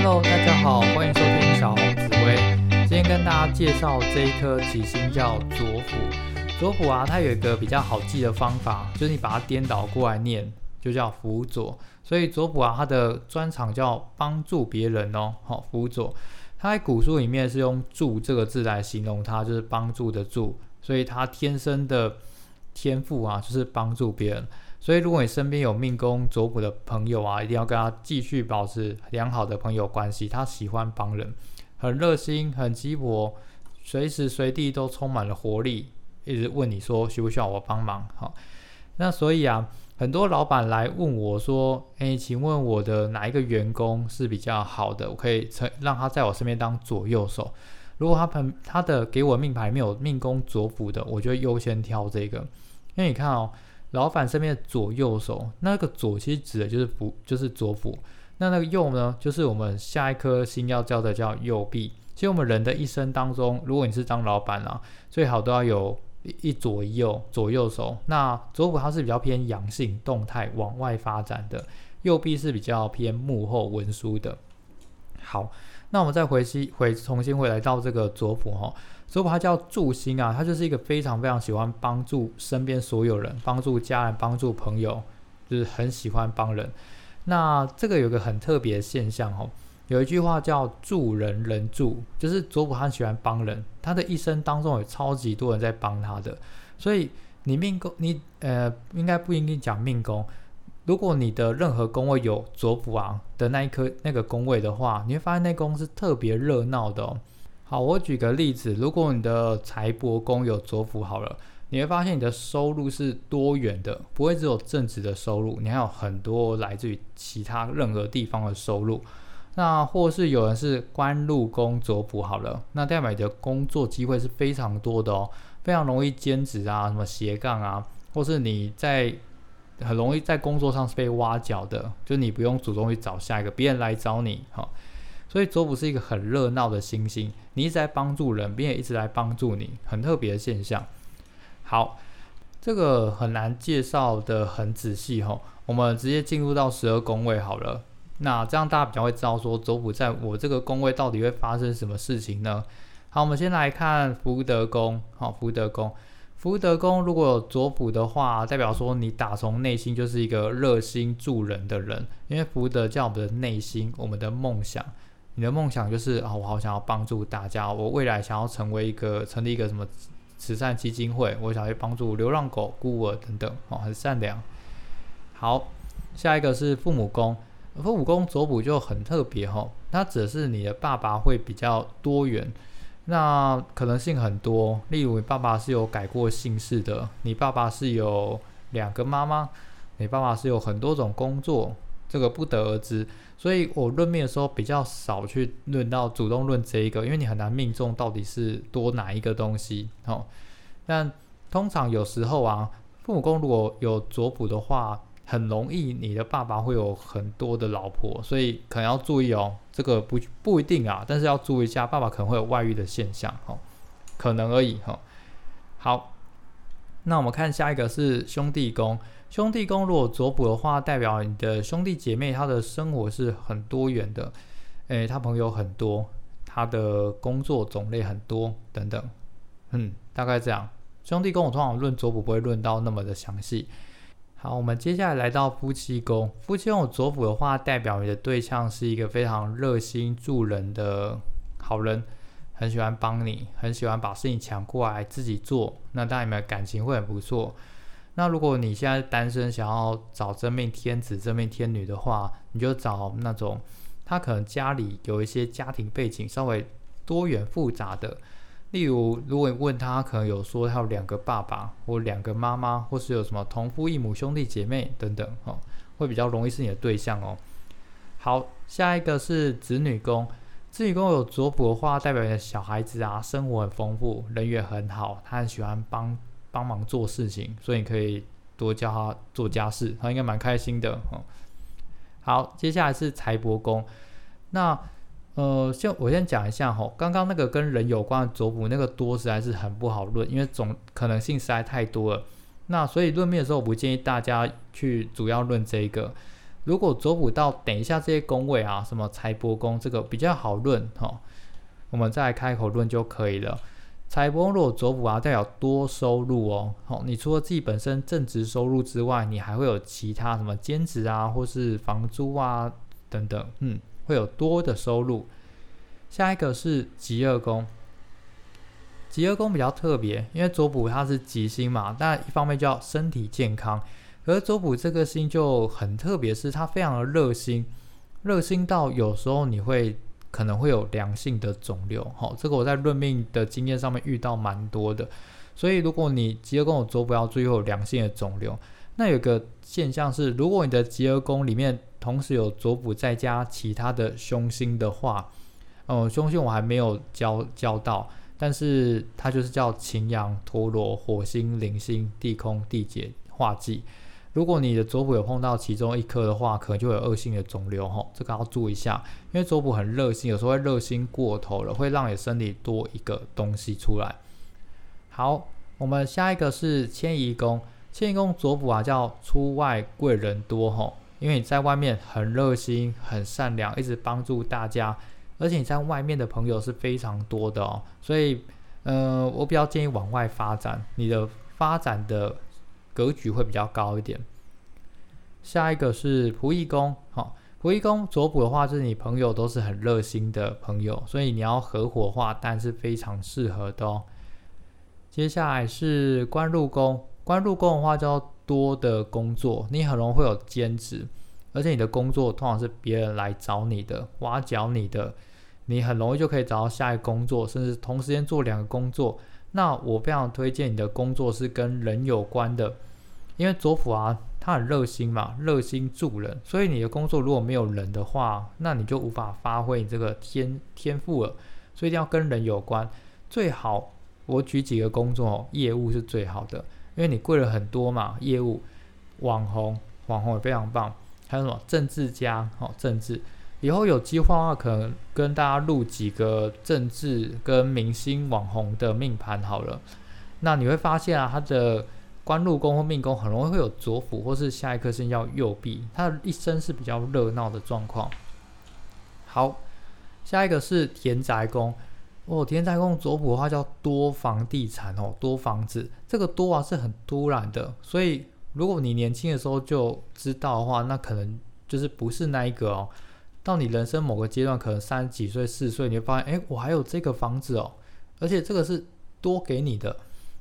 Hello，大家好，欢迎收听小红紫薇。今天跟大家介绍这一颗吉星叫左辅。左辅啊，它有一个比较好记的方法，就是你把它颠倒过来念，就叫辅佐。所以左辅啊，它的专长叫帮助别人哦。好，辅佐。它在古书里面是用助这个字来形容它，就是帮助的助。所以它天生的天赋啊，就是帮助别人。所以，如果你身边有命宫左辅的朋友啊，一定要跟他继续保持良好的朋友关系。他喜欢帮人，很热心，很激活，随时随地都充满了活力，一直问你说需不需要我帮忙？好，那所以啊，很多老板来问我说：“诶，请问我的哪一个员工是比较好的？我可以成让他在我身边当左右手。如果他朋他的给我命牌没有命宫左辅的，我就优先挑这个，因为你看哦。”老板身边的左右手，那个左其实指的就是辅，就是左辅。那那个右呢，就是我们下一颗星要教的叫右臂。其实我们人的一生当中，如果你是当老板啊，最好都要有一左一右，左右手。那左辅它是比较偏阳性、动态、往外发展的，右臂是比较偏幕后文书的。好，那我们再回西回重新回来到这个左普哈。所以它叫助星啊，他就是一个非常非常喜欢帮助身边所有人，帮助家人，帮助朋友，就是很喜欢帮人。那这个有个很特别的现象哦，有一句话叫助人人助，就是左普他喜欢帮人，他的一生当中有超级多人在帮他的。所以你命宫，你呃应该不应该讲命宫，如果你的任何宫位有左辅啊的那一颗那个宫位的话，你会发现那宫是特别热闹的哦。好，我举个例子，如果你的财帛宫有左辅好了，你会发现你的收入是多元的，不会只有正职的收入，你还有很多来自于其他任何地方的收入。那或是有人是官禄宫左辅好了，那代表你的工作机会是非常多的哦，非常容易兼职啊，什么斜杠啊，或是你在很容易在工作上是被挖角的，就你不用主动去找下一个，别人来找你，哈。所以左辅是一个很热闹的星星，你一直在帮助人，并且一直来帮助你，很特别的现象。好，这个很难介绍的很仔细哈，我们直接进入到十二宫位好了。那这样大家比较会知道说左辅在我这个宫位到底会发生什么事情呢？好，我们先来看福德宫。好，福德宫，福德宫如果有左辅的话，代表说你打从内心就是一个热心助人的人，因为福德叫我们的内心，我们的梦想。你的梦想就是啊，我好想要帮助大家，我未来想要成为一个成立一个什么慈善基金会，我想去帮助流浪狗、孤儿等等，哦，很善良。好，下一个是父母宫，父母宫左补就很特别哈，它指的是你的爸爸会比较多元，那可能性很多，例如你爸爸是有改过姓氏的，你爸爸是有两个妈妈，你爸爸是有很多种工作。这个不得而知，所以我论命的时候比较少去论到主动论这一个，因为你很难命中到底是多哪一个东西哦。但通常有时候啊，父母宫如果有左辅的话，很容易你的爸爸会有很多的老婆，所以可能要注意哦。这个不不一定啊，但是要注意一下，爸爸可能会有外遇的现象哦，可能而已哈。好，那我们看下一个是兄弟宫。兄弟宫如果左补的话，代表你的兄弟姐妹他的生活是很多元的，诶，他朋友很多，他的工作种类很多等等，嗯，大概这样。兄弟宫我通常论左补不会论到那么的详细。好，我们接下来来到夫妻宫，夫妻宫左辅的话，代表你的对象是一个非常热心助人的好人，很喜欢帮你，很喜欢把事情抢过来自己做，那当然你们感情会很不错。那如果你现在单身，想要找真命天子、真命天女的话，你就找那种他可能家里有一些家庭背景稍微多元复杂的，例如，如果你问他，可能有说他有两个爸爸或两个妈妈，或是有什么同父异母兄弟姐妹等等，哦，会比较容易是你的对象哦。好，下一个是子女宫，子女宫有左辅的话，代表的小孩子啊，生活很丰富，人缘很好，他很喜欢帮。帮忙做事情，所以你可以多教他做家事，他应该蛮开心的哦。好，接下来是财帛宫。那呃，先我先讲一下哈，刚刚那个跟人有关的左辅那个多实在是很不好论，因为总可能性实在太多了。那所以论命的时候，我不建议大家去主要论这个。如果左辅到等一下这些宫位啊，什么财帛宫这个比较好论哈，我们再来开口论就可以了。财帛宫如果左辅啊，代表多收入哦。好，你除了自己本身正职收入之外，你还会有其他什么兼职啊，或是房租啊等等，嗯，会有多的收入。下一个是吉二宫，吉二宫比较特别，因为左辅它是吉星嘛，但一方面叫身体健康，可是左辅这个星就很特别，是它非常的热心，热心到有时候你会。可能会有良性的肿瘤，好，这个我在论命的经验上面遇到蛮多的，所以如果你吉厄宫有左辅要注意有良性的肿瘤，那有个现象是，如果你的吉厄宫里面同时有左辅再加其他的凶星的话，哦，凶星我还没有教教到，但是它就是叫擎羊、陀螺、火星、铃星、地空、地劫、化忌。如果你的左辅有碰到其中一颗的话，可能就有恶性的肿瘤哈，这个要注意一下，因为左辅很热心，有时候会热心过头了，会让你身体多一个东西出来。好，我们下一个是迁移宫，迁移宫左辅啊叫出外贵人多哈，因为你在外面很热心、很善良，一直帮助大家，而且你在外面的朋友是非常多的哦，所以呃，我比较建议往外发展，你的发展的。格局会比较高一点。下一个是仆役宫，好，仆役宫左补的话，就是你朋友都是很热心的朋友，所以你要合伙化，但是非常适合的哦。接下来是官禄宫，官禄宫的话叫多的工作，你很容易会有兼职，而且你的工作通常是别人来找你的，挖角你的，你很容易就可以找到下一个工作，甚至同时间做两个工作。那我非常推荐你的工作是跟人有关的。因为左辅啊，他很热心嘛，热心助人，所以你的工作如果没有人的话，那你就无法发挥你这个天天赋了。所以一定要跟人有关，最好我举几个工作，业务是最好的，因为你贵了很多嘛，业务、网红，网红也非常棒，还有什么政治家，哦，政治，以后有机会的话，可能跟大家录几个政治跟明星网红的命盘好了，那你会发现啊，他的。官禄宫或命宫很容易会有左辅，或是下一颗星叫右弼，他的一生是比较热闹的状况。好，下一个是田宅宫哦，田宅宫左辅的话叫多房地产哦，多房子，这个多啊是很突然的，所以如果你年轻的时候就知道的话，那可能就是不是那一个哦。到你人生某个阶段，可能三十几岁、四十岁，你会发现，哎，我还有这个房子哦，而且这个是多给你的，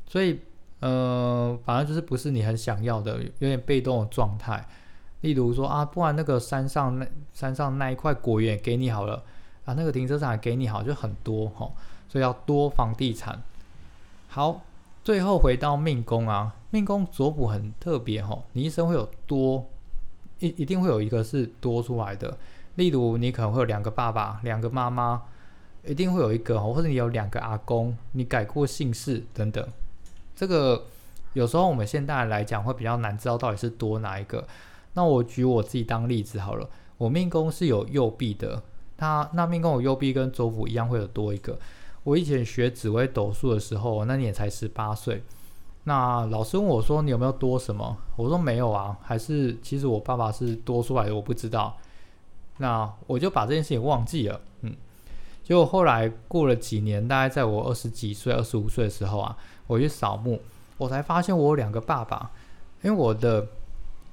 所以。呃，反正就是不是你很想要的，有点被动的状态。例如说啊，不然那个山上那山上那一块果园给你好了啊，那个停车场给你好，就很多哈，所以要多房地产。好，最后回到命宫啊，命宫左补很特别哈，你一生会有多一一定会有一个是多出来的。例如你可能会有两个爸爸，两个妈妈，一定会有一个，或者你有两个阿公，你改过姓氏等等。这个有时候我们现代来讲会比较难知道到底是多哪一个。那我举我自己当例子好了，我命宫是有右臂的，那那命宫有右臂跟左辅一样会有多一个。我以前学紫微斗数的时候，那年才十八岁，那老师问我说你有没有多什么？我说没有啊，还是其实我爸爸是多出来的，我不知道。那我就把这件事情忘记了，嗯。结果后来过了几年，大概在我二十几岁、二十五岁的时候啊，我去扫墓，我才发现我有两个爸爸。因为我的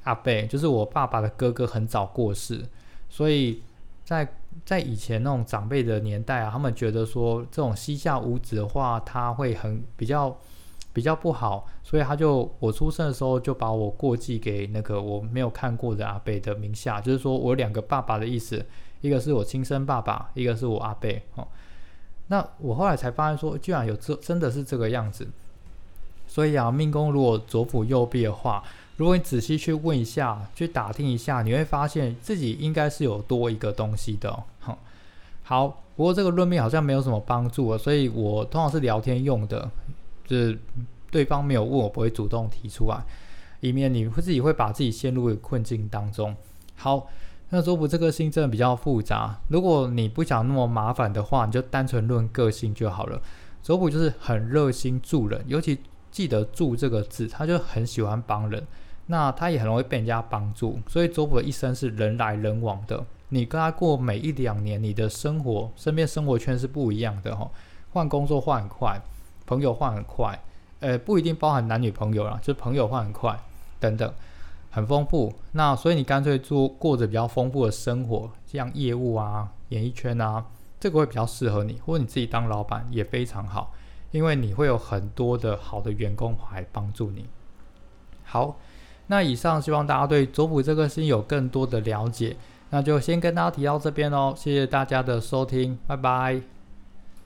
阿贝就是我爸爸的哥哥，很早过世，所以在在以前那种长辈的年代啊，他们觉得说这种膝下无子的话，他会很比较比较不好，所以他就我出生的时候就把我过继给那个我没有看过的阿贝的名下，就是说我两个爸爸的意思。一个是我亲生爸爸，一个是我阿贝哦。那我后来才发现说，居然有这真的是这个样子。所以啊，命宫如果左辅右弼的话，如果你仔细去问一下，去打听一下，你会发现自己应该是有多一个东西的。好，好，不过这个论命好像没有什么帮助啊，所以我通常是聊天用的，就是对方没有问我，不会主动提出来，以免你会自己会把自己陷入困境当中。好。那左辅这个星真的比较复杂，如果你不想那么麻烦的话，你就单纯论个性就好了。左辅就是很热心助人，尤其记得“助”这个字，他就很喜欢帮人。那他也很容易被人家帮助，所以周普的一生是人来人往的。你跟他过每一两年，你的生活身边生活圈是不一样的哈，换工作换很快，朋友换很快，呃，不一定包含男女朋友啦，就朋友换很快等等，很丰富。那所以你干脆做过着比较丰富的生活，像业务啊、演艺圈啊，这个会比较适合你，或者你自己当老板也非常好，因为你会有很多的好的员工来帮助你。好，那以上希望大家对左普这个星有更多的了解。那就先跟大家提到这边喽，谢谢大家的收听，拜拜。